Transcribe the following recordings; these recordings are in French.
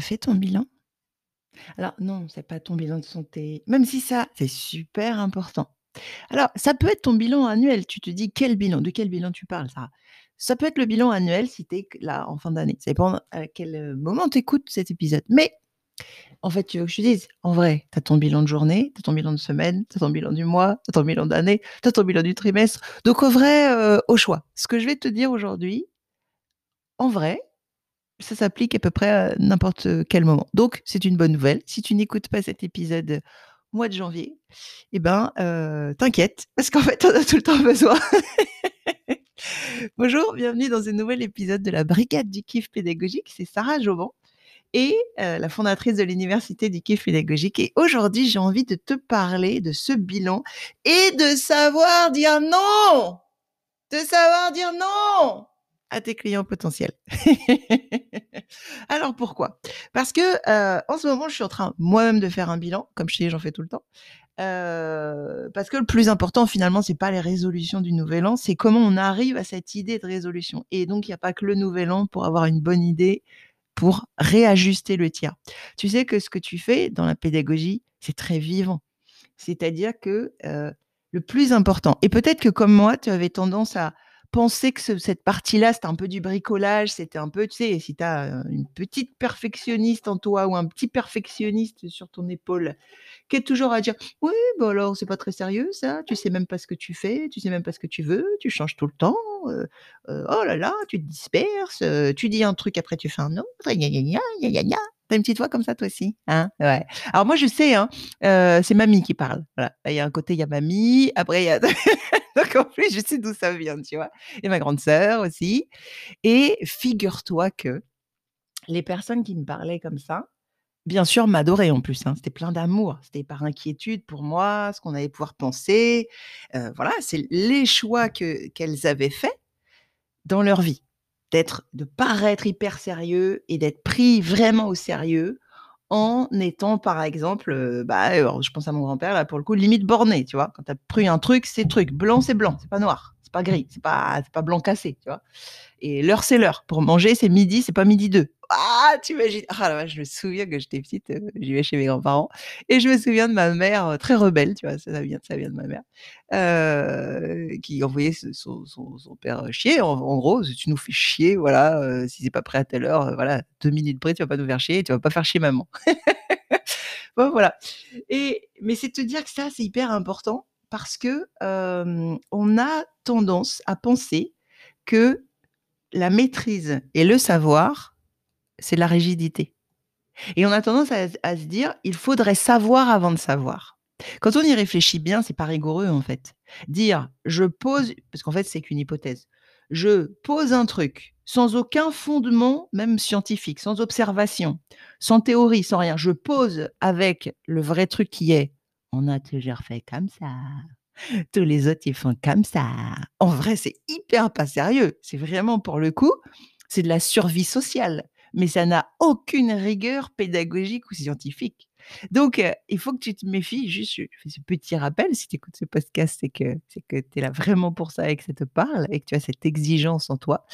Fait ton bilan? Alors non, c'est pas ton bilan de santé, même si ça, c'est super important. Alors, ça peut être ton bilan annuel. Tu te dis: «Quel bilan?» de quel bilan tu parles, Sarah? Ça peut être le bilan annuel si tu es là, en fin d'année. Ça dépend à quel, heu, moment tu écoutes cet épisode. Mais en fait, tu veux que je te dise? En vrai, tu as ton bilan de journée, tu as ton bilan de semaine, tu as ton bilan du mois, tu as ton bilan d'année, tu as ton bilan du trimestre. Donc en vrai, heu, au choix. Ce que je vais te dire aujourd'hui en vrai, ça s'applique à peu près à n'importe, heu, quel moment. Donc c'est une bonne nouvelle. Si tu n'écoutes pas cet épisode mois de janvier et ben, heu, t'inquiète parce qu'en fait, en as tout le temps besoin. Bonjour, bienvenue dans un nouvel épisode de la Brigade du kiff pédagogique. C'est Sarah Joban et la fondatrice de l'université du kiff pédagogique et aujourd'hui, j'ai envie de te parler de ce bilan et de savoir dire non! De savoir dire non à tes clients potentiels. Alors pourquoi? Parce que, heu, en ce moment, je suis en train moi-même de faire un bilan. Comme je dis, j'en fais tout le temps. Heu, parce que le plus important finalement, c'est pas les résolutions du nouvel an, c'est comment on arrive à cette idée de résolution et donc il y a pas que le nouvel an pour avoir une bonne idée, pour réajuster le tir. Tu sais que ce que tu fais dans la pédagogie, c'est très vivant. C'est-à-dire que, heu, le plus important et peut-être que comme moi, tu avais tendance à penser que ce cette partie-là, c'était un peu du bricolage, c'était un peu tu sais, si tu as, heu, une petite perfectionniste en toi ou un petit perfectionniste sur ton épaule, qui est toujours à dire: «Oui, bah, alors c'est pas très sérieux ça, tu sais même pas ce que tu fais, tu sais même pas ce que tu veux, tu changes tout le temps, heu heu, oh là là, tu te disperses, tu dis un truc après tu fais un autre, gna gna gna, gna gna gna». Tu as une petite voix comme ça toi aussi? Hein? Ouais. Alors moi je sais, hein, heu, c'est mamie qui parle. Il y a un côté, il y a mamie, après il y a donc en plus je sais d'où ça vient, tu vois? Et ma grande sœur aussi et figure-toi que les personnes qui me parlaient comme ça, bien sûr m'adoraient en plus, hein. C'était plein d'amour, c'était par inquiétude pour moi, ce qu'on allait pouvoir penser, heu, voilà, c'est les choix que qu'elles avaient faits dans leur vie. D'être de paraître hyper sérieux et d'être pris vraiment au sérieux en étant par exemple, heu, bah, alors je pense à mon grand-père là pour le coup, limite borné, tu vois? Quand tu as pris un truc, c'est truc, blanc, c'est blanc, c'est pas noir, c'est pas gris, c'est pas c'est pas blanc cassé, tu vois? Et l'heure, c'est l'heure. Pour manger, c'est midi, c'est pas midi 2. Ah! Tu imagines? Ah la vache, je me souviens que j'étais petite, heu, je vivais chez mes grands-parents et je me souviens de ma mère, heu, très rebelle, tu vois? Ça ça vient de ma mère, heu, qui envoyait son père, chier en gros: «Si tu nous fais chier, voilà, si c'est pas prêt à telle heure, heu, voilà, 2 minutes près, tu vas pas nous faire chier tu vas pas faire chier maman». Bon voilà et mais c'est te dire que ça, c'est hyper important parce que, on a tendance à penser que la maîtrise et le savoir, c'est de la rigidité et on a tendance à se dire: «Il faudrait savoir avant de savoir». Quand on y réfléchit bien, c'est pas rigoureux en fait. Dire: «Je pose» parce qu'en fait, c'est qu'une hypothèse. Je pose un truc sans aucun fondement, même scientifique, sans observation, sans théorie, sans rien. Je pose avec le vrai truc qui est: «On a toujours fait comme ça. Tous les autres, ils font comme ça». En vrai, c'est hyper pas sérieux. C'est vraiment pour le coup, c'est de la survie sociale, mais ça n'a aucune rigueur pédagogique ou scientifique. Donc heu, il faut que tu te méfies. Juste, je fais ce petit rappel, si tu écoutes ce podcast, c'est que c'est que tu es là vraiment pour ça et que ça te parle et que tu as cette exigence en toi.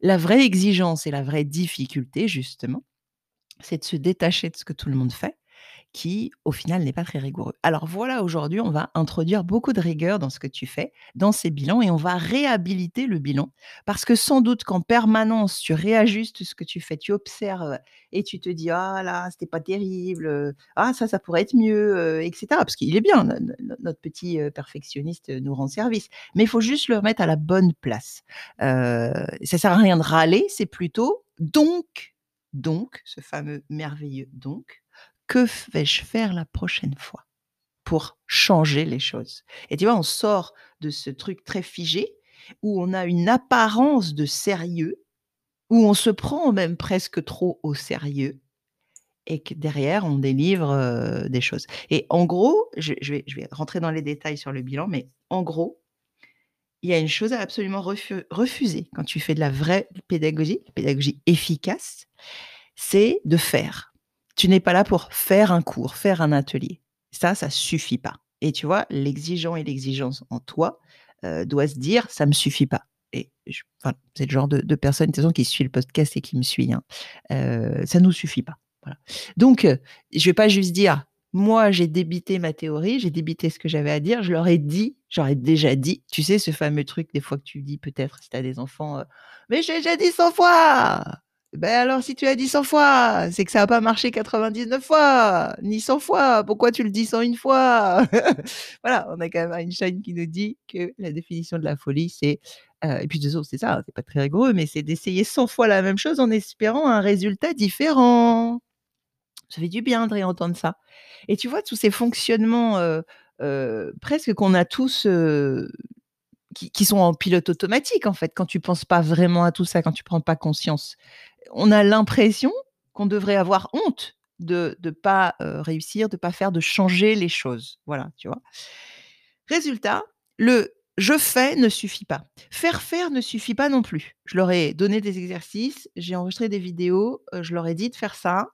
La vraie exigence et la vraie difficulté justement, c'est de se détacher de ce que tout le monde fait, qui au final n'est pas très rigoureux. Alors voilà, aujourd'hui, on va introduire beaucoup de rigueur dans ce que tu fais, dans ces bilans et on va réhabiliter le bilan parce que sans doute qu'en permanence, tu réajustes ce que tu fais, tu observes et tu te dis: «Ah là, c'était pas terrible, ah ça, ça pourrait être mieux», heu, et cetera. Parce qu'il est bien, no no notre petit, heu, perfectionniste, nous rend service. Mais il faut juste le remettre à la bonne place. Heu, ça sert à rien de râler, c'est plutôt: «Donc, donc», ce fameux merveilleux «donc», que vais-je faire la prochaine fois pour changer les choses? Et tu vois, on sort de ce truc très figé où on a une apparence de sérieux, où on se prend même presque trop au sérieux et que derrière on délivre, heu, des choses. Et en gros, je vais je vais rentrer dans les détails sur le bilan, mais en gros il y a une chose à absolument refu refuser quand tu fais de la vraie pédagogie, pédagogie efficace, c'est de faire. Tu n'es pas là pour faire un cours, faire un atelier. Ça, ça suffit pas. Et tu vois, l'exigeant et l'exigence en toi, heu, doit se dire: «Ça me suffit pas» et c'est le genre de de personne de qui suit le podcast et qui me suit, hein. Heu, ça nous suffit pas. Donc, euh, je vais pas juste dire, moi, j'ai débité ma théorie, j'ai débité ce que j'avais à dire, je leur ai dit, j'aurais déjà dit, tu sais, ce fameux truc, des fois que tu dis peut-être si as des enfants, euh, mais j'ai déjà dit 100 fois ben alors, si tu as dit 100 fois, c'est que ça n'a pas marché 99 fois, ni 100 fois. Pourquoi tu le dis 101 fois? Voilà, on a quand même Einstein qui nous dit que la définition de la folie, c'est euh, et puis de c'est ça, c'est pas très rigoureux, mais c'est d'essayer 100 fois la même chose en espérant un résultat différent. Ça fait du bien de réentendre ça. Et tu vois, tous ces fonctionnements euh, euh, presque qu'on a tous qui, qui, sont en pilote automatique, en fait, quand tu penses pas vraiment à tout ça, quand tu prends pas conscience on a l'impression qu'on devrait avoir honte de ne pas réussir, de pas faire, de changer les choses. Voilà, tu vois. Résultat, le je fais ne suffit pas. Faire faire ne suffit pas non plus. Je leur ai donné des exercices, j'ai enregistré des vidéos, je leur ai dit de faire ça.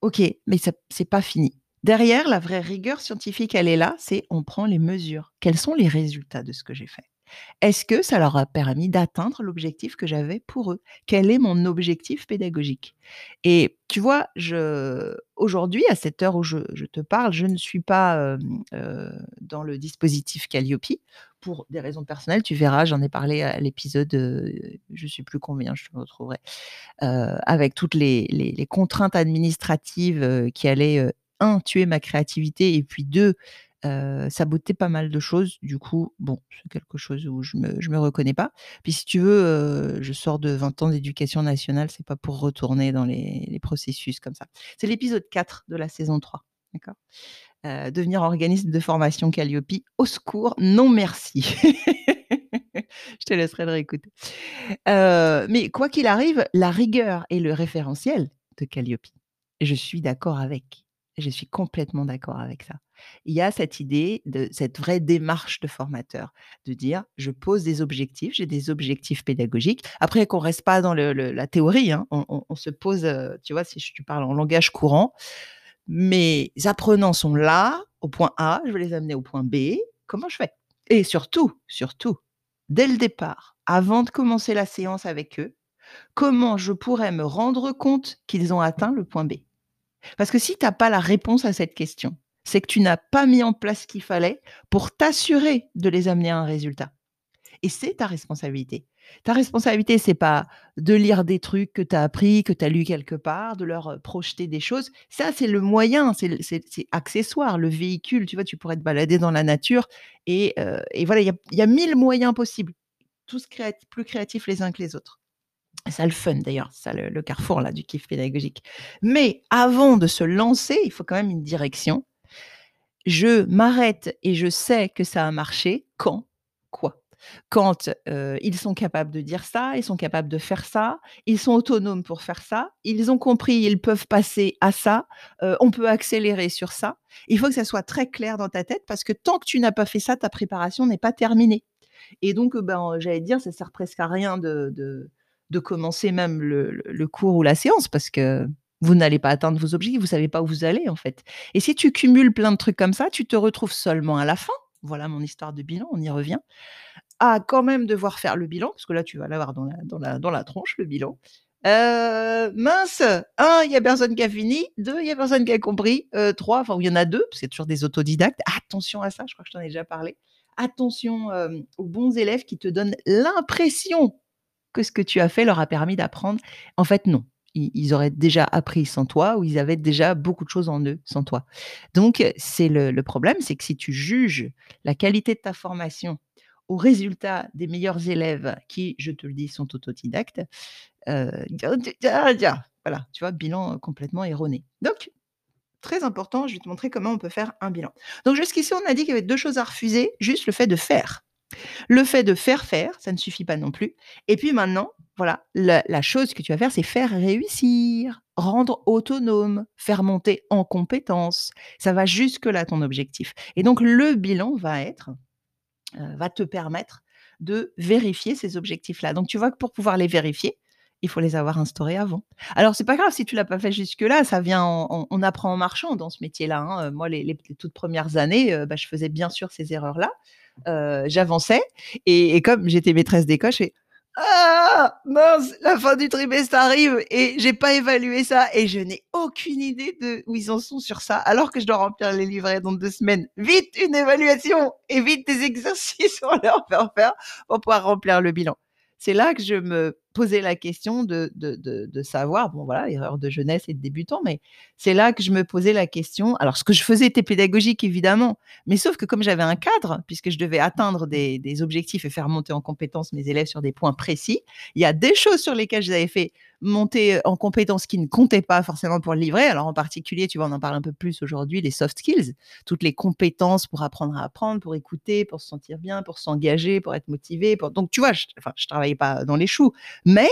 Ok, mais ce n'est pas fini. Derrière, la vraie rigueur scientifique, elle est là, c'est on prend les mesures. Quels sont les résultats de ce que j'ai fait? Est-ce que ça leur a permis d'atteindre l'objectif que j'avais pour eux? Quel est mon objectif pédagogique? Et tu vois, aujourd'hui, à cette heure où je, te parle, je ne suis pas dans le dispositif Calliope pour des raisons personnelles. Tu verras, j'en ai parlé à l'épisode, je ne sais plus combien, je te retrouverai, avec toutes les, les contraintes administratives qui allaient, un, tuer ma créativité et puis deux, euh, saboter pas mal de choses. Du coup, bon, c'est quelque chose où je me, me reconnais pas. Puis si tu veux, je sors de 20 ans d'éducation nationale, c'est pas pour retourner dans les, processus comme ça. C'est l'épisode 4 de la saison 3. D'accord? Devenir organisme de formation Calliope. Au secours, non merci. je te laisserai le réécouter. mais quoi qu'il arrive, la rigueur et le référentiel de Calliope, je suis d'accord avec. Je suis complètement d'accord avec ça il y a cette idée de cette vraie démarche de formateur, de dire je pose des objectifs, j'ai des objectifs pédagogiques. Après qu'on reste pas dans la théorie, hein, on, se pose, tu vois, si tu parles en langage courant, mes apprenants sont là au point A, je vais les amener au point B. Comment je fais? Et surtout, surtout, dès le départ, avant de commencer la séance avec eux, comment je pourrais me rendre compte qu'ils ont atteint le point B? Parce que si tu n'as pas la réponse à cette question, c'est que tu n'as pas mis en place ce qu'il fallait pour t'assurer de les amener à un résultat. Et c'est ta responsabilité. Ta responsabilité, c'est pas de lire des trucs que tu as appris, que tu as lu quelque part, de leur projeter des choses. Ça, c'est le moyen, c'est accessoire, le véhicule. Tu vois, tu pourrais te balader dans la nature et, voilà, il y a, mille moyens possibles, tous plus créatifs les uns que les autres. Ça le fun d'ailleurs, ça le, carrefour là du kiff pédagogique. Mais avant de se lancer, il faut quand même une direction je m'arrête et je sais que ça a marché quand? Quoi? Quand ils sont capables de dire ça, ils sont capables de faire ça, ils sont autonomes pour faire ça, ils ont compris, ils peuvent passer à ça, on peut accélérer sur ça. Il faut que ça soit très clair dans ta tête parce que tant que tu n'as pas fait ça, ta préparation n'est pas terminée. Et donc, ben, j'allais dire, ça sert presque à rien de, commencer même le, le, cours ou la séance parce que vous n'allez pas atteindre vos objectifs, vous savez pas où vous allez en fait. Et si tu cumules plein de trucs comme ça, tu te retrouves seulement à la fin, voilà mon histoire de bilan, on y revient, à quand même devoir faire le bilan, parce que là tu vas l'avoir dans la, dans, la, dans la tronche, le bilan. Euh, mince, un, il y a personne qui a fini, deux, il y a personne qui a compris, euh, trois, enfin il y en a deux, c'est toujours des autodidactes. Attention à ça, je crois que je t'en ai déjà parlé. Attention euh, aux bons élèves qui te donnent l'impression que ce que tu as fait leur a permis d'apprendre. En fait, non ils, auraient déjà appris sans toi ou ils avaient déjà beaucoup de choses en eux sans toi. Donc, c'est le, problème, c'est que si tu juges la qualité de ta formation au résultat des meilleurs élèves qui, je te le dis, sont autodidactes, euh, voilà, tu vois, bilan complètement erroné. Donc, très important, je vais te montrer comment on peut faire un bilan. Donc, jusqu'ici, on a dit qu'il y avait deux choses à refuser, juste le fait de faire. Le fait de faire faire, ça ne suffit pas non plus. Et puis maintenant, voilà, la, chose que tu vas faire, c'est faire réussir, rendre autonome, faire monter en compétence. Ça va jusque-là ton objectif. Et donc, le bilan va être, euh, va te permettre de vérifier ces objectifs-là. Donc, tu vois que pour pouvoir les vérifier, il faut les avoir instaurés avant. Alors, c'est pas grave si tu l'as pas fait jusque-là, ça vient, on, apprend en marchant dans ce métier-là. Hein. Moi, les, toutes premières années, euh, bah, je faisais bien sûr ces erreurs-là. Euh, j'avançais et, comme j'étais maîtresse d'école, je Ah mince, la fin du trimestre arrive et j'ai pas évalué ça et je n'ai aucune idée de où ils en sont sur ça, alors que je dois remplir les livrets dans deux semaines. Vite une évaluation et vite des exercices pour leur faire faire pour pouvoir remplir le bilan. C'est là que je me poser la question de, de, de, savoir, bon voilà, erreur de jeunesse et de débutant, mais c'est là que je me posais la question. Alors, ce que je faisais était pédagogique, évidemment, mais sauf que comme j'avais un cadre, puisque je devais atteindre des, des, objectifs et faire monter en compétence mes élèves sur des points précis, il y a des choses sur lesquelles je les avais fait monter en compétences qui ne comptaient pas forcément pour le livret. Alors, en particulier, tu vois, on en parle un peu plus aujourd'hui, les soft skills, toutes les compétences pour apprendre à apprendre, pour écouter, pour se sentir bien, pour s'engager, pour être motivé. Pour... Donc, tu vois, je, enfin, je travaillais pas dans les choux, mais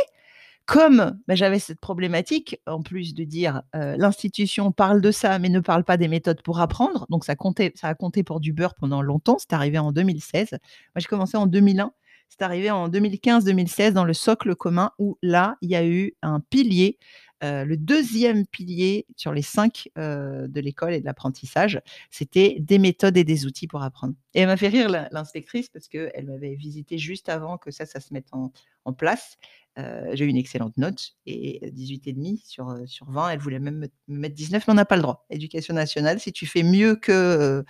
comme bah, j'avais cette problématique, en plus de dire l'institution parle de ça, mais ne parle pas des méthodes pour apprendre, donc ça, comptait, ça a compté pour du beurre pendant longtemps, c'est arrivé en 2016. Moi, j'ai commencé en 2001, c'est arrivé en 2015-2016 dans le socle commun où là, il y a eu un pilier le deuxième pilier sur les cinq de l'école et de l'apprentissage, c'était des méthodes et des outils pour apprendre. Et elle m'a fait rire l'inspectrice parce qu'elle m'avait visité juste avant que ça, ça se mette en, place. J'ai eu une excellente note et 18,5 sur, sur 20. Elle voulait même me, mettre 19, mais on n'a pas le droit. Éducation nationale, si tu fais mieux que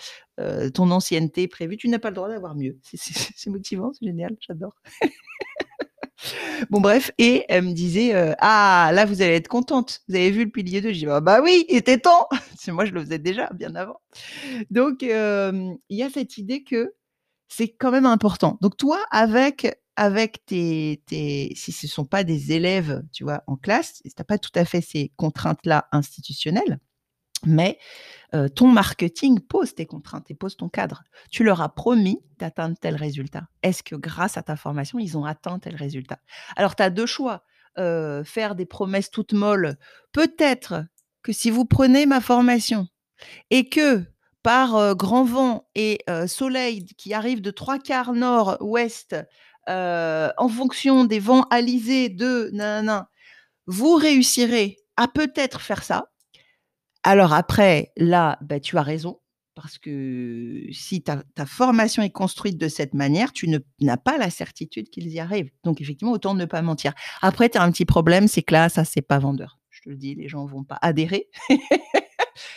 ton ancienneté prévue, tu n'as pas le droit d'avoir mieux. C'est motivant, c'est génial, j'adore. Bon, bref, et elle me disait Ah, là, vous allez être contente. Vous avez vu le pilier 2 Je dis bah, bah oui, il était temps. C'est moi, je le faisais déjà bien avant. Donc, il y a cette idée que c'est quand même important. Donc, toi, avec, avec tes, si ce ne sont pas des élèves, tu vois, en classe, tu n'as pas tout à fait ces contraintes-là institutionnelles, mais ton marketing pose tes contraintes et pose ton cadre. Tu leur as promis d'atteindre tel résultat. Est-ce que grâce à ta formation, ils ont atteint tel résultat? Alors, tu as deux choix. faire des promesses toutes molles. Peut-être que si vous prenez ma formation et que par grand vent et soleil qui arrive de trois quarts nord-ouest, en fonction des vents alisés de nanana, vous réussirez à peut-être faire ça alors après, là, bah, tu as raison, parce que si ta, formation est construite de cette manière, tu n'as pas la certitude qu'ils y arrivent. Donc effectivement, autant ne pas mentir. Après, tu as un petit problème, c'est que là, ça, c'est pas vendeur. Je te le dis, les gens vont pas adhérer.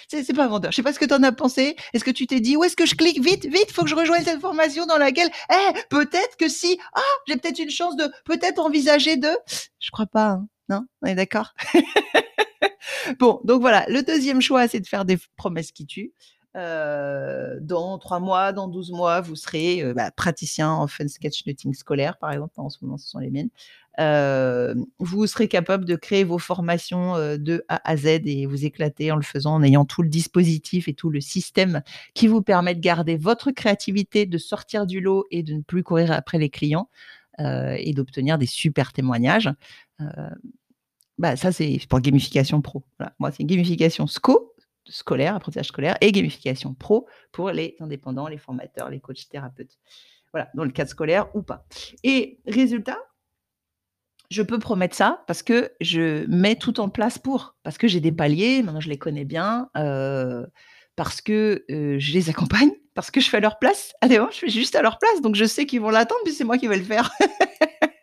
c'est pas vendeur. Je sais pas ce que tu en as pensé. Est-ce que tu t'es dit, où est-ce que je clique? Vite, vite, faut que je rejoigne cette formation dans laquelle, eh, peut-être que si, ah, j'ai peut-être une chance de peut-être envisager de. Je crois pas, hein. non? On est d'accord? Bon, donc voilà, le deuxième choix, c'est de faire des promesses qui tuent. Dans trois mois, dans 12 mois, vous serez bah, praticien en fun sketchnoting scolaire, par exemple. En ce moment, ce sont les miennes. Vous serez capable de créer vos formations de A à Z et vous éclater en le faisant, en ayant tout le dispositif et tout le système qui vous permet de garder votre créativité, de sortir du lot et de ne plus courir après les clients et d'obtenir des super témoignages. Bah, ça, c'est pour gamification pro. Moi, c'est gamification SCO, scolaire, apprentissage scolaire, et gamification pro pour les indépendants, les formateurs, les coachs thérapeutes. Voilà, dans le cadre scolaire ou pas. Et résultat, je peux promettre ça parce que je mets tout en place pour. Parce que j'ai des paliers, maintenant je les connais bien, euh, parce que euh, je les accompagne, parce que je fais à leur place. Ah, je fais juste à leur place, donc je sais qu'ils vont l'attendre, puis c'est moi qui vais le faire.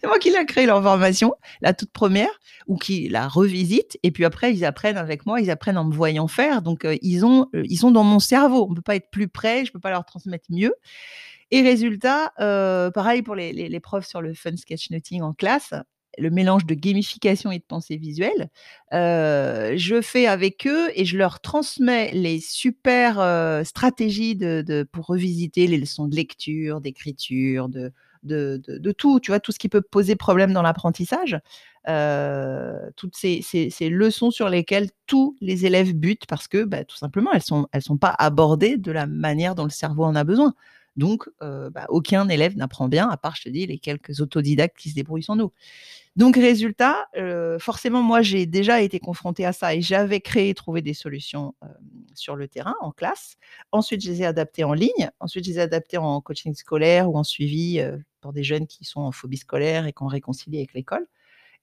c'est moi qui l'ai créé leur formation, la toute première, ou qui la revisite. Et puis après, ils apprennent avec moi, ils apprennent en me voyant faire. Donc, euh, ils, ont, euh, ils sont dans mon cerveau. On ne peut pas être plus près, je ne peux pas leur transmettre mieux. Et résultat, euh, pareil pour les, les, profs sur le fun sketchnoting en classe, le mélange de gamification et de pensée visuelle. je fais avec eux et je leur transmets les super stratégies de, de, pour revisiter les leçons de lecture, d'écriture, de, de, tout, tu vois, tout ce qui peut poser problème dans l'apprentissage. Euh, toutes ces, leçons sur lesquelles tous les élèves butent parce que bah, tout simplement elles sont elles sont pas abordées de la manière dont le cerveau en a besoin. Donc euh, bah, aucun élève n'apprend bien à part je te dis les quelques autodidactes qui se débrouillent sans nous. Donc résultat, euh, forcément moi j'ai déjà été confrontée à ça et j'avais créé trouvé des solutions sur le terrain en classe. Ensuite je les ai adaptées en ligne. Ensuite je les ai adaptées en coaching scolaire ou en suivi pour des jeunes qui sont en phobie scolaire et qu'on réconcilie avec l'école.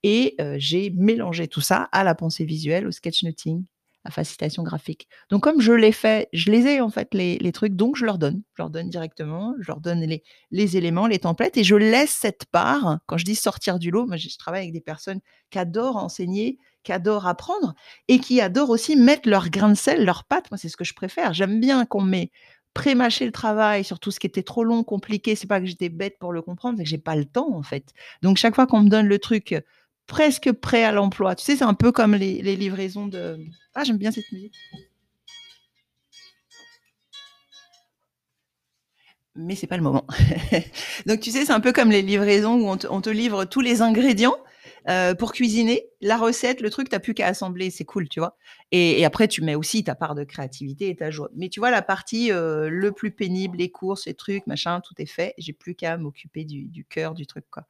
Et j'ai mélangé tout ça à la pensée visuelle, au sketchnoting, la facilitation graphique. Donc comme je l'ai fait, je les ai en fait les trucs, donc je leur donne. Je leur donne directement, je leur donne les éléments, les templates et je laisse cette part, quand je dis sortir du lot, moi je travaille avec des personnes qui adorent enseigner, qui adorent apprendre et qui adorent aussi mettre leur grain de sel, leurs pattes. Moi, c'est ce que je préfère. J'aime bien qu'on met pré-mâché le travail sur tout ce qui était trop long, compliqué. C'est pas que j'étais bête pour le comprendre, c'est que j'ai pas le temps en fait. Donc chaque fois qu'on me donne le truc presque prêt à l'emploi, tu sais, c'est un peu comme les, livraisons de. Ah, j'aime bien cette musique. Mais c'est pas le moment. Donc tu sais, c'est un peu comme les livraisons où on te, livre tous les ingrédients euh, pour cuisiner, la recette, le truc, tu plus qu'à assembler, c'est cool, tu vois. Et, après, tu mets aussi ta part de créativité et ta joie. Mais tu vois, la partie euh, le plus pénible, les courses, les trucs, machin, tout est fait. J'ai plus qu'à m'occuper du, cœur du truc, quoi.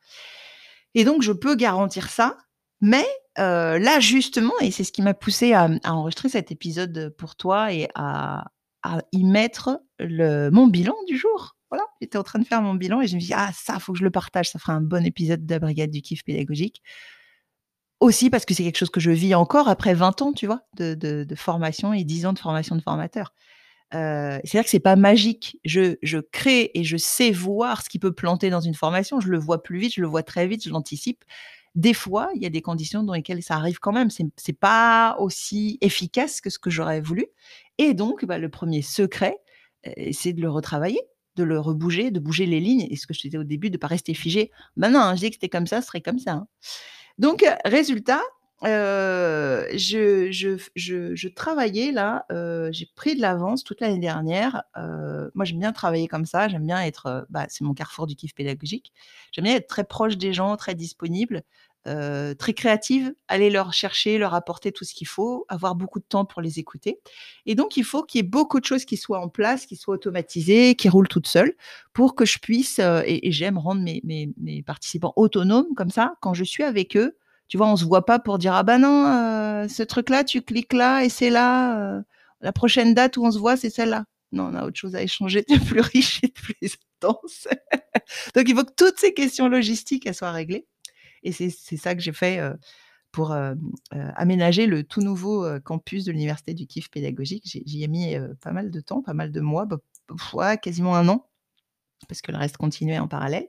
Et donc, je peux garantir ça. Mais euh, là, justement, et c'est ce qui m'a poussé à, enregistrer cet épisode pour toi et à, y mettre mon bilan du jour. Voilà, j'étais en train de faire mon bilan et je me dis, ah, ça, faut que je le partage, ça fera un bon épisode de la Brigade du kiff pédagogique. Aussi parce que c'est quelque chose que je vis encore après 20 ans, tu vois, de, formation et 10 ans de formation de formateur. C'est-à-dire que c'est pas magique. Je, je, crée et je sais voir ce qui peut planter dans une formation. Je le vois plus vite, je le vois très vite, je l'anticipe. Des fois, il y a des conditions dans lesquelles ça arrive quand même. C'est, pas aussi efficace que ce que j'aurais voulu. Et donc, bah, le premier secret, c'est de le retravailler de le rebouger, de bouger les lignes. Et ce que je disais au début, de ne pas rester figé. Ben non, je dis que c'était comme ça, ce serait comme ça. Hein. Donc, résultat, euh, je, travaillais là, euh, j'ai pris de l'avance toute l'année dernière. moi, j'aime bien travailler comme ça, j'aime bien être, bah, c'est mon carrefour du kiff pédagogique. J'aime bien être très proche des gens, très disponible. Euh, très créatives, aller leur chercher, leur apporter tout ce qu'il faut, avoir beaucoup de temps pour les écouter. Et donc, il faut qu'il y ait beaucoup de choses qui soient en place, qui soient automatisées, qui roulent toutes seules, pour que je puisse, euh, et, j'aime rendre mes, participants autonomes comme ça, quand je suis avec eux. Tu vois, on se voit pas pour dire, ah ben non, euh, ce truc-là, tu cliques là et c'est là. la prochaine date où on se voit, c'est celle-là. Non, on a autre chose à échanger de plus riche et de plus intense. donc, il faut que toutes ces questions logistiques, elles soient réglées. Et c'est ça que j'ai fait pour aménager le tout nouveau campus de l'Université du Kiff pédagogique. J'y ai mis pas mal de temps, pas mal de mois, bah, quasiment un an, parce que le reste continuait en parallèle.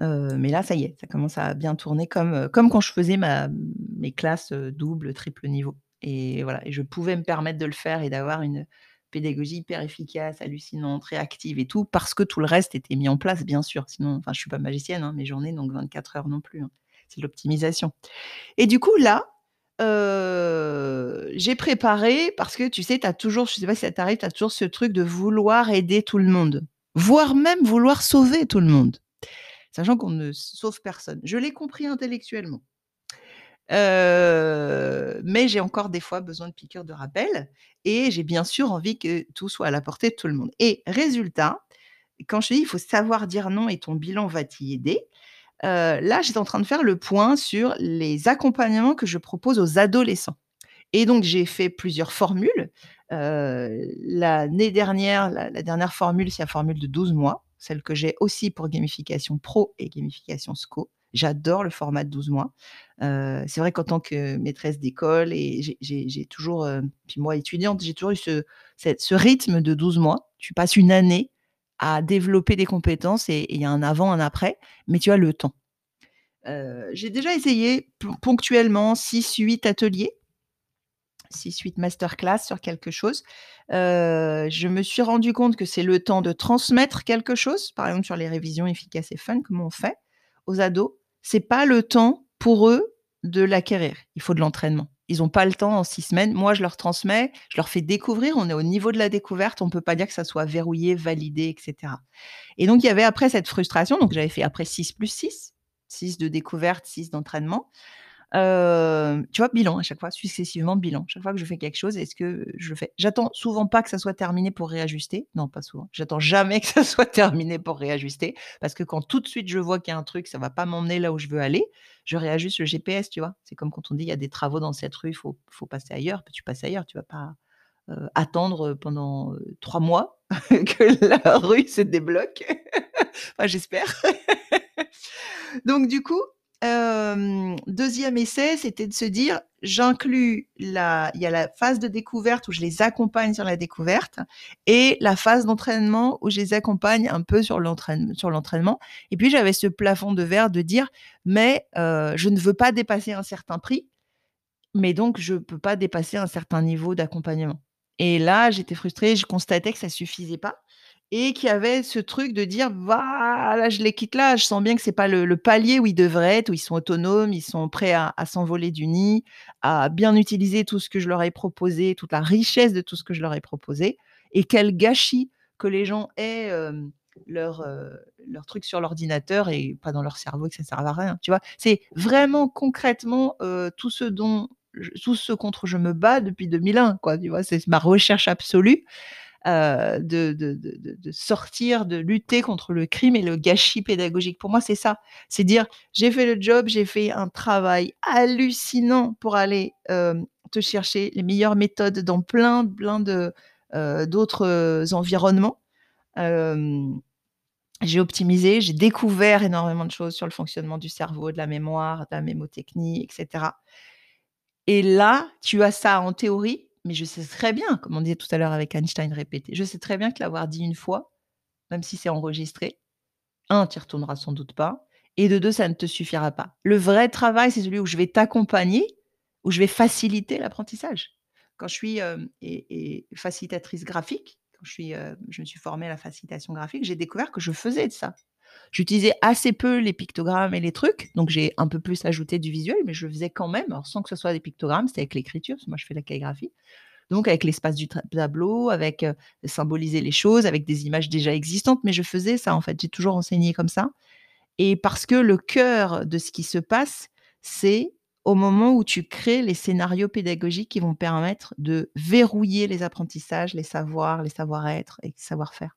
Mais là, ça y est, ça commence à bien tourner comme, comme quand je faisais ma, mes classes double, triple niveau. Et voilà, et je pouvais me permettre de le faire et d'avoir une pédagogie hyper efficace, hallucinante, réactive et tout, parce que tout le reste était mis en place, bien sûr. Sinon, enfin, je suis pas magicienne, hein, mes journées, donc 24 heures non plus. Hein c'est l'optimisation. Et du coup, là, j'ai préparé parce que tu sais, tu as toujours, je sais pas si ça t'arrive, tu as toujours ce truc de vouloir aider tout le monde, voire même vouloir sauver tout le monde, sachant qu'on ne sauve personne. Je l'ai compris intellectuellement. mais j'ai encore des fois besoin de piqûres de rappel et j'ai bien sûr envie que tout soit à la portée de tout le monde. Et résultat, quand je dis il faut savoir dire non et ton bilan va t'y aider, là, j'étais en train de faire le point sur les accompagnements que je propose aux adolescents. Et donc, j'ai fait plusieurs formules. L'année dernière, la, dernière formule, c'est la formule de 12 mois, celle que j'ai aussi pour gamification pro et gamification SCO. J'adore le format de 12 mois. c'est vrai qu'en tant que maîtresse d'école, et j'ai toujours, puis moi étudiante, j'ai toujours eu ce, ce rythme de 12 mois. Tu passes une année à développer des compétences et il y a un avant, un après, mais tu as le temps. j'ai déjà essayé ponctuellement 6-8 ateliers, 6-8 masterclass sur quelque chose. je me suis rendu compte que c'est le temps de transmettre quelque chose, par exemple sur les révisions efficaces et fun, comme on fait aux ados. C'est pas le temps pour eux de l'acquérir. Il faut de l'entraînement. Ils n'ont pas le temps en six semaines. Moi, je leur transmets, je leur fais découvrir. On est au niveau de la découverte. On ne peut pas dire que ça soit verrouillé, validé, etc. Et donc, il y avait après cette frustration. Donc, j'avais fait après 6 plus 6, 6 de découverte, 6 d'entraînement tu vois, bilan à chaque fois, successivement bilan. Chaque fois que je fais quelque chose, est-ce que je fais? J'attends souvent pas que ça soit terminé pour réajuster. Non, pas souvent. J'attends jamais que ça soit terminé pour réajuster. Parce que quand tout de suite je vois qu'il y a un truc, ça va pas m'emmener là où je veux aller, je réajuste le GPS, tu vois. C'est comme quand on dit il y a des travaux dans cette rue, il faut, faut passer ailleurs. Tu passes ailleurs, tu vas pas attendre pendant trois mois que la rue se débloque. enfin, j'espère. Donc, du coup, 2 essai, c'était de se dire: «J'inclus la il y a la phase de découverte où je les accompagne sur la découverte et la phase d'entraînement où je les accompagne un peu sur l'entraîne sur l'entraînement» et puis j'avais ce plafond de verre de dire: «Mais je ne veux pas dépasser un certain prix, mais donc je peux pas dépasser un certain niveau d'accompagnement» et là, j'étais frustrée, je constatais que ça suffisait pas et qu'il y avait ce truc de dire: «Voilà, je les quitte là, je sens bien que c'est pas le palier où ils devraient être, où ils sont autonomes, ils sont prêts à s'envoler du nid, à bien utiliser tout ce que je leur ai proposé, toute la richesse de tout ce que je leur ai proposé et quel gâchis que les gens aient, hem, leur, heu, leur truc sur l'ordinateur et pas dans leur cerveau et que ça serve à rien», tu vois? C'est vraiment concrètement, heu, tout ce dont je tout ce contre je me bats depuis 2001 quoi, tu vois? C'est ma recherche absolue heu, de sortir, de lutter contre le crime et le gâchis pédagogique. Pour moi, c'est ça. C'est dire: «J'ai fait le job, j'ai fait un travail hallucinant pour aller, hem, te chercher les meilleures méthodes dans plein, plein heu, d'autres, environnements». J'ai optimisé, j'ai découvert énormément de choses sur le fonctionnement du cerveau, de la mémoire, de la mémotechnie et cetera et là, tu as ça en théorie mais je sais très bien, comme on disait tout à l'heure avec Einstein répété, je sais très bien que l'avoir dit une fois, même si c'est enregistré, 1, tu retourneras sans doute pas et de 2, ça ne te suffira pas. Le vrai travail, c'est celui où je vais t'accompagner, où je vais faciliter l'apprentissage. Quand je suis, et facilitatrice graphique, quand je suis, heu, je me suis formée à la facilitation graphique, j'ai découvert que je faisais de ça. J'utilisais assez peu les pictogrammes et les trucs, donc j'ai un peu plus ajouté du visuel, mais je le faisais quand même, sans que ce soit des pictogrammes, c'était avec l'écriture, parce que moi je fais la calligraphie. Donc avec l'espace du tableau, avec, heu, symboliser les choses, avec des images déjà existantes, mais je faisais ça en fait, j'ai toujours enseigné comme ça. Et parce que le cœur de ce qui se passe, c'est au moment où tu crées les scénarios pédagogiques qui vont permettre de verrouiller les apprentissages, les savoirs, les savoir-être et savoir-faire.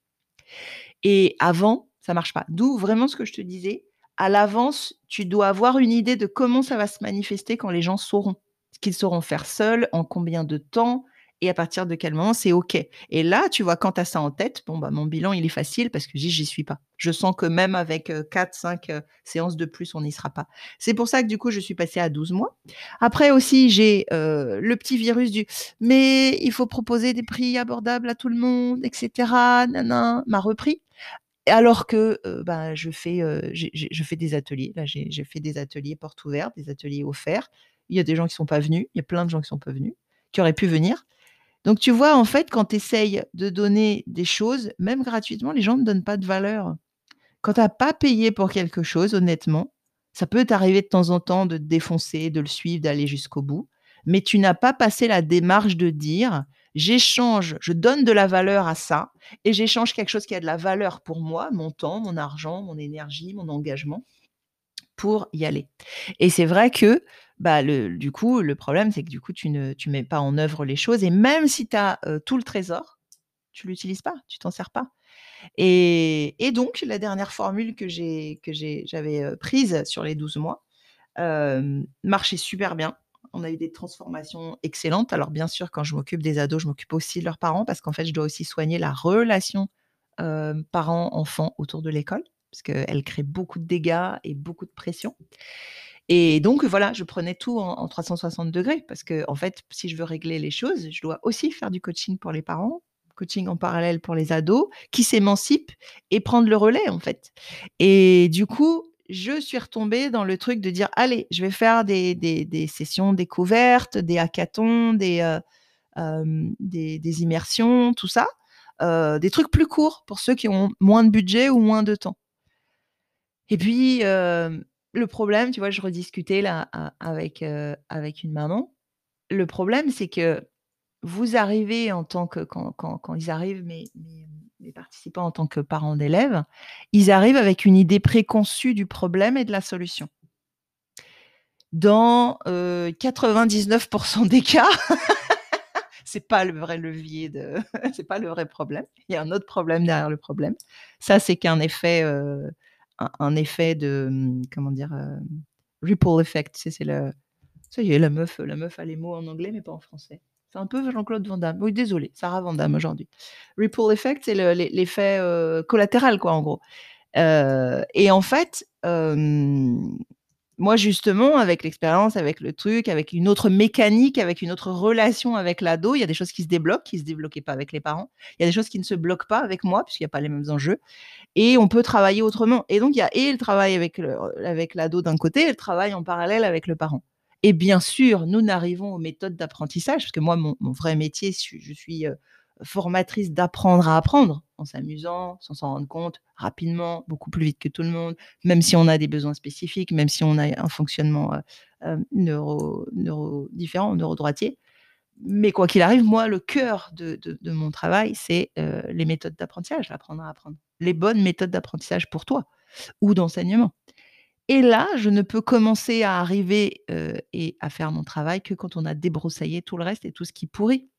Et avant, ça marche pas. D'où vraiment ce que je te disais, à l'avance, tu dois avoir une idée de comment ça va se manifester quand les gens sauront. Ce qu'ils sauront faire seuls, en combien de temps et à partir de quel moment c'est OK. Et là, tu vois, quand tu as ça en tête, bon, bah, mon bilan, il est facile parce que j'y suis pas. Je sens que même avec, 4-5, séances de plus, on n'y sera pas. C'est pour ça que du coup, je suis passée à 12 mois. Après aussi, j'ai, heu, le petit virus du: «Mais il faut proposer des prix abordables à tout le monde et cetera, nin m'a repris. Alors que, heu, bah, je fais, j'ai je fais des ateliers. Là, j'ai fait des ateliers portes ouvertes, des ateliers offerts. Il y a des gens qui sont pas venus, il y a plein de gens qui sont pas venus, qui auraient pu venir. Donc tu vois, en fait, quand tu essayes de donner des choses, même gratuitement, les gens ne donnent pas de valeur. Quand tu as pas payé pour quelque chose, honnêtement, ça peut t'arriver de temps en temps de te défoncer, de le suivre, d'aller jusqu'au bout, mais tu n'as pas passé la démarche de dire: «J'échange, je donne de la valeur à ça et j'échange quelque chose qui a de la valeur pour moi, mon temps, mon argent, mon énergie, mon engagement, pour y aller» et c'est vrai que, bah, du coup, le problème, c'est que du coup, tu ne tu mets pas en œuvre les choses et même si tu as, heu, tout le trésor, tu l'utilises pas, tu t'en sers pas et donc la dernière formule que j'avais, heu, prise sur les 12 mois, hem, marchait super bien. On a eu des transformations excellentes. Alors bien sûr, quand je m'occupe des ados, je m'occupe aussi de leurs parents parce qu'en fait, je dois aussi soigner la relation, heu, parents-enfants autour de l'école, parce qu'elle crée beaucoup de dégâts et beaucoup de pression et donc voilà, je prenais tout en en 360 degrés parce qu'en en fait, si je veux régler les choses, je dois aussi faire du coaching pour les parents, coaching en parallèle pour les ados qui s'émancipent et prendre le relais, en fait et du coup, je suis retombée dans le truc de dire: «Allez, je vais faire des des sessions découvertes, des hackathons, des, heu, hem, des immersions, tout ça», heu, des trucs plus courts pour ceux qui ont moins de budget ou moins de temps et puis, le problème, tu vois, je rediscutais là avec, avec une maman. Le problème, c'est que vous arrivez en tant que quand quand quand ils arrivent, mes mes, mes participants en tant que parents d'élèves, ils arrivent avec une idée préconçue du problème et de la solution. Dans, heu, 99% des cas, c'est pas le vrai levier de c'est pas le vrai problème. Il y a un autre problème derrière le problème. Ça, c'est qu'un effet, heu, un effet de, comment dire? Hem, ripple effect, c'est le ça y est, la meuf la meuf a les mots en anglais, mais pas en français. C'est un peu Jean-Claude Van Damme. Oui, désolée, Sarah Van Damme aujourd'hui. Ripple effect, c'est le l'e l'effet, heu, collatéral quoi, en gros. Heu et en fait, hem, moi, justement, avec l'expérience, avec le truc, avec une autre mécanique, avec une autre relation avec l'ado, il y a des choses qui se débloquent, qui ne se débloquaient pas avec les parents. Il y a des choses qui ne se bloquent pas avec moi, puisqu'il n'y a pas les mêmes enjeux. Et on peut travailler autrement. Et donc, il y a et le travail avec, avec l'ado d'un côté et le travail en parallèle avec le parent. Et bien sûr, nous n'arrivons aux méthodes d'apprentissage, parce que moi, mon, vrai métier, je suis euh, formatrice d'apprendre à apprendre en s'amusant, sans s'en rendre compte, rapidement, beaucoup plus vite que tout le monde, même si on a des besoins spécifiques, même si on a un fonctionnement euh, euh, neuro, neuro, différent, neurodroitier. Mais quoi qu'il arrive, moi, le cœur de, mon travail, c'est les méthodes d'apprentissage, apprendre à apprendre. Les bonnes méthodes d'apprentissage pour toi ou d'enseignement. Et là, je ne peux commencer à arriver et à faire mon travail que quand on a débroussaillé tout le reste et tout ce qui pourrit.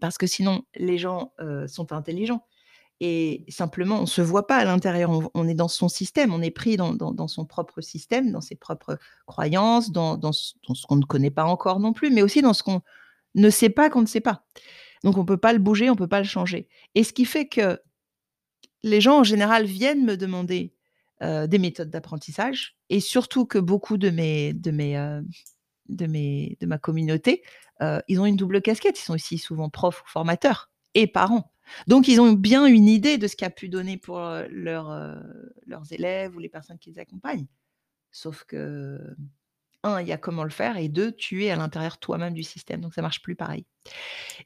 Parce que sinon, les gens sont intelligents. Et simplement, on ne se voit pas à l'intérieur. On, est dans son système, on est pris dans, son propre système, dans ses propres croyances, dans, ce, qu'on ne connaît pas encore non plus, mais aussi dans ce qu'on ne sait pas qu'on ne sait pas. Donc, on ne peut pas le bouger, on ne peut pas le changer. Et ce qui fait que les gens, en général, viennent me demander des méthodes d'apprentissage, et surtout que beaucoup de mes, de mes, de mes, de ma communauté, ils ont une double casquette. Ils sont aussi souvent profs ou formateurs et parents. Donc, ils ont bien une idée de ce qu'a pu donner pour leurs élèves ou les personnes qui les accompagnent. Sauf que, un, il y a comment le faire, et deux, tu es à l'intérieur toi-même du système, donc ça marche plus pareil.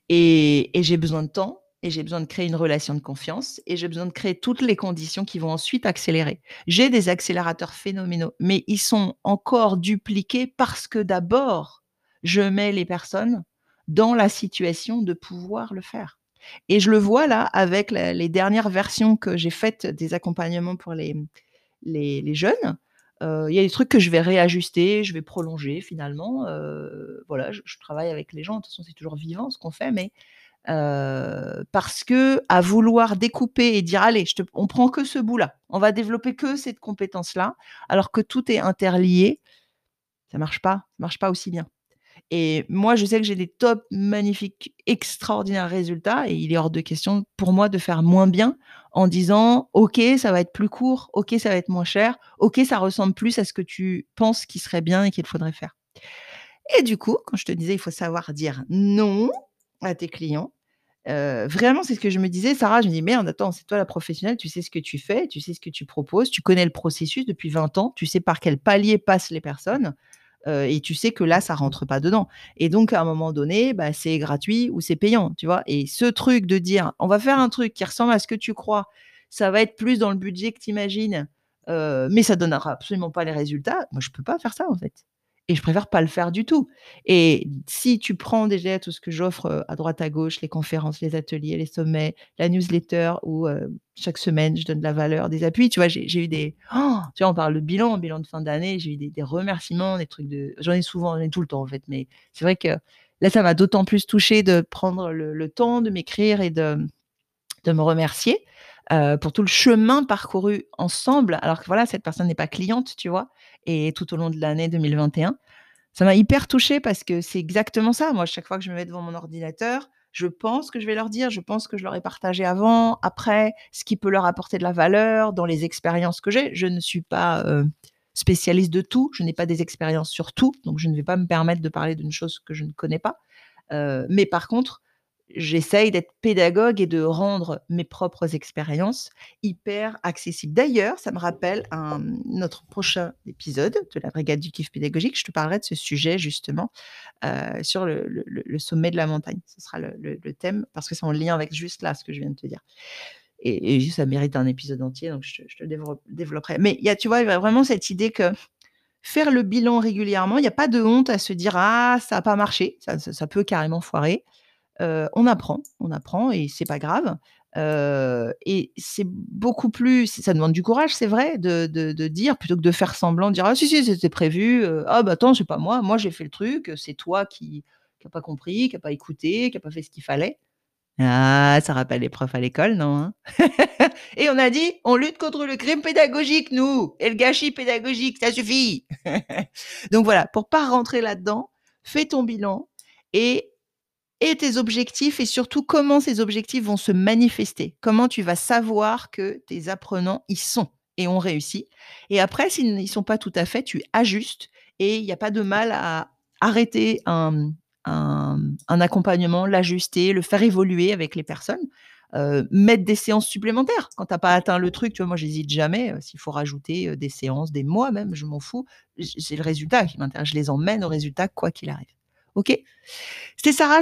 Et, et j'ai besoin de temps, et j'ai besoin de créer une relation de confiance, et j'ai besoin de créer toutes les conditions qui vont ensuite accélérer. J'ai des accélérateurs phénoménaux, mais ils sont encore dupliqués parce que d'abord, je mets les personnes dans la situation de pouvoir le faire. Et je le vois là avec les dernières versions que j'ai faites des accompagnements pour les, les, jeunes. Euh, il y a des trucs que je vais réajuster, je vais prolonger finalement. Euh, voilà, je, travaille avec les gens. De toute façon, c'est toujours vivant ce qu'on fait, mais euh, parce que à vouloir découper et dire allez, je on prend que ce bout-là, on va développer que cette compétence-là, alors que tout est interlié, ça marche pas, ça marche pas aussi bien. Et moi, je sais que j'ai des top, magnifiques, extraordinaires résultats et il est hors de question pour moi de faire moins bien en disant OK, ça va être plus court, OK, ça va être moins cher, OK, ça ressemble plus à ce que tu penses qui serait bien et qu'il faudrait faire. Et du coup, quand je te disais, il faut savoir dire non à tes clients, euh, vraiment, c'est ce que je me disais, Sarah. Je me dis, merde, attends, c'est toi la professionnelle, tu sais ce que tu fais, tu sais ce que tu proposes, tu connais le processus depuis 20 ans, tu sais par quel palier passent les personnes et tu sais que là, ça rentre pas dedans. Et donc, à un moment donné, bah, c'est gratuit ou c'est payant, tu vois. Et ce truc de dire, on va faire un truc qui ressemble à ce que tu crois, ça va être plus dans le budget que tu imagines, mais ça donnera absolument pas les résultats. Moi, je peux pas faire ça, en fait et je préfère pas le faire du tout. Et si tu prends déjà tout ce que j'offre à droite à gauche, les conférences, les ateliers, les sommets, la newsletter où chaque semaine je donne de la valeur, des appuis, tu vois, j'ai eu des, oh, tu vois, on parle de bilan, bilan de fin d'année, j'ai eu des, remerciements, des trucs de, j'en ai souvent, j'en ai tout le temps en fait, mais c'est vrai que là ça m'a d'autant plus touché de prendre le, temps de m'écrire et de, de me remercier. Pour tout le chemin parcouru ensemble, alors que voilà, cette personne n'est pas cliente, tu vois, et tout au long de l'année 2021. Ça m'a hyper touchée parce que c'est exactement ça. Moi, chaque fois que je me mets devant mon ordinateur, je pense que je vais leur dire, je pense que je leur ai partagé avant, après, ce qui peut leur apporter de la valeur dans les expériences que j'ai. Je ne suis pas euh, spécialiste de tout, je n'ai pas des expériences sur tout, donc je ne vais pas me permettre de parler d'une chose que je ne connais pas. Euh, mais par contre, j'essaye d'être pédagogue et de rendre mes propres expériences hyper accessibles. D'ailleurs, ça me rappelle notre prochain épisode de la Brigade du kiff pédagogique. Je te parlerai de ce sujet justement euh, sur le, sommet de la montagne. Ce sera le, thème parce que c'est en lien avec juste là ce que je viens de te dire. Et, ça mérite un épisode entier, donc je, te le développerai. Mais il y a, tu vois, vraiment cette idée que faire le bilan régulièrement, il n'y a pas de honte à se dire ah ça n'a pas marché, ça peut carrément foirer on apprend, on apprend et c'est pas grave. et c'est beaucoup plus, ça demande du courage, c'est vrai, de, dire plutôt que de faire semblant, de dire ah si si c'était prévu, ah bah attends c'est pas moi, moi j'ai fait le truc, c'est toi qui n'a pas compris, qui n'a pas écouté, qui n'a pas fait ce qu'il fallait. Ah, ça rappelle les profs à l'école, non hein? Et on a dit, on lutte contre le crime pédagogique, nous, et le gâchis pédagogique, ça suffit. Donc voilà, pour pas rentrer là-dedans, fais ton bilan et et tes objectifs et surtout comment ces objectifs vont se manifester. Comment tu vas savoir que tes apprenants y sont et on réussit et après s'ils ne sont pas tout à fait, tu ajustes et il y a pas de mal à arrêter un accompagnement, l'ajuster, le faire évoluer avec les personnes, heu, mettre des séances supplémentaires. Quand tu as pas atteint le truc, tu vois, moi j'hésite jamais, heu, s'il faut rajouter, heu, des séances, des mois même, je m'en fous. C'est le résultat qui m'intéresse, je les emmène au résultat quoi qu'il arrive. OK? C'était Sarah